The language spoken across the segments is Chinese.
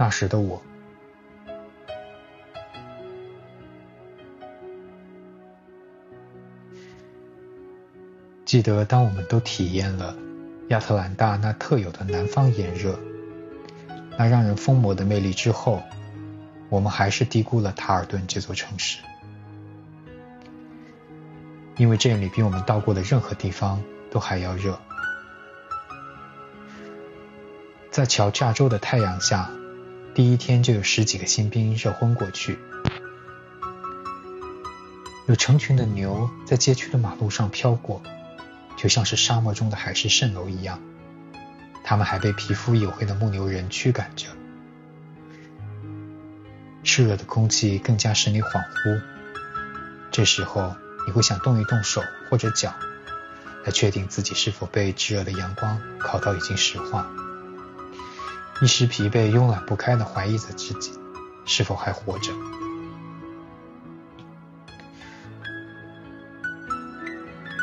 那时的我，记得当我们都体验了亚特兰大那特有的南方炎热，那让人疯魔的魅力之后，我们还是低估了塔尔顿这座城市，因为这里比我们到过的任何地方都还要热。在乔治亚州的太阳下，第一天就有十几个新兵热昏过去，有成群的牛在街区的马路上飘过，就像是沙漠中的海市蜃楼一样。他们还被皮肤黝黑的牧牛人驱赶着。炽热的空气更加使你恍惚，这时候你会想动一动手或者脚，来确定自己是否被炙热的阳光烤到已经石化。一时疲惫、慵懒不堪的怀疑着自己是否还活着，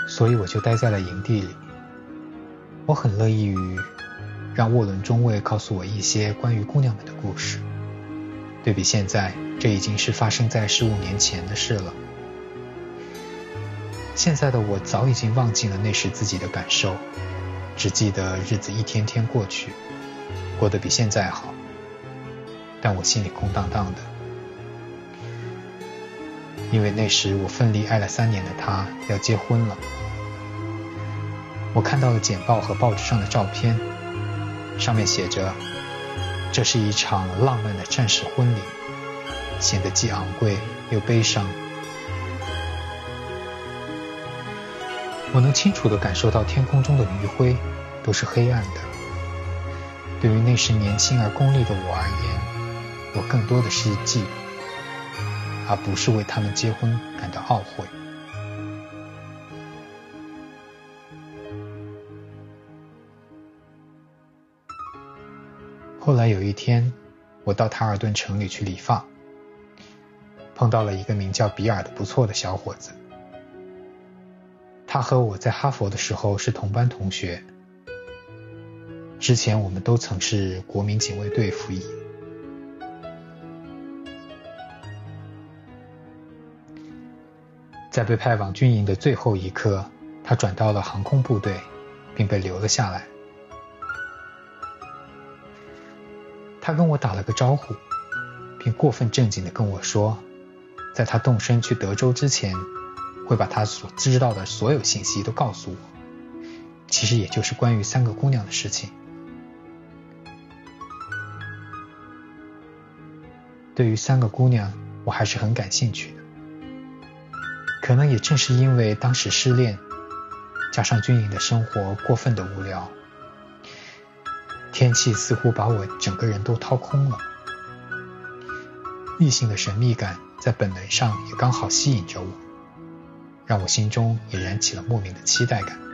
所以我就待在了营地里。我很乐意于让沃伦中尉告诉我一些关于姑娘们的故事。对比现在，这已经是发生在十五年前的事了。现在的我早已经忘记了那时自己的感受，只记得日子一天天过去。过得比现在好，但我心里空荡荡的，因为那时我奋力爱了三年的他要结婚了。我看到了简报和报纸上的照片，上面写着：“这是一场浪漫的战士婚礼”，显得既昂贵又悲伤。我能清楚地感受到天空中的余晖都是黑暗的。对于那时年轻而功利的我而言，我更多的是记，而不是为他们结婚感到懊悔。后来有一天，我到塔尔顿城里去理发，碰到了一个名叫比尔的不错的小伙子。他和我在哈佛的时候是同班同学。之前我们都曾是国民警卫队服役，在被派往军营的最后一刻，他转到了航空部队，并被留了下来。他跟我打了个招呼，并过分正经地跟我说，在他动身去德州之前，会把他所知道的所有信息都告诉我，其实也就是关于三个姑娘的事情。对于三个姑娘，我还是很感兴趣的。可能也正是因为当时失恋，加上军营的生活过分的无聊，天气似乎把我整个人都掏空了。异性的神秘感在本能上也刚好吸引着我，让我心中也燃起了莫名的期待感。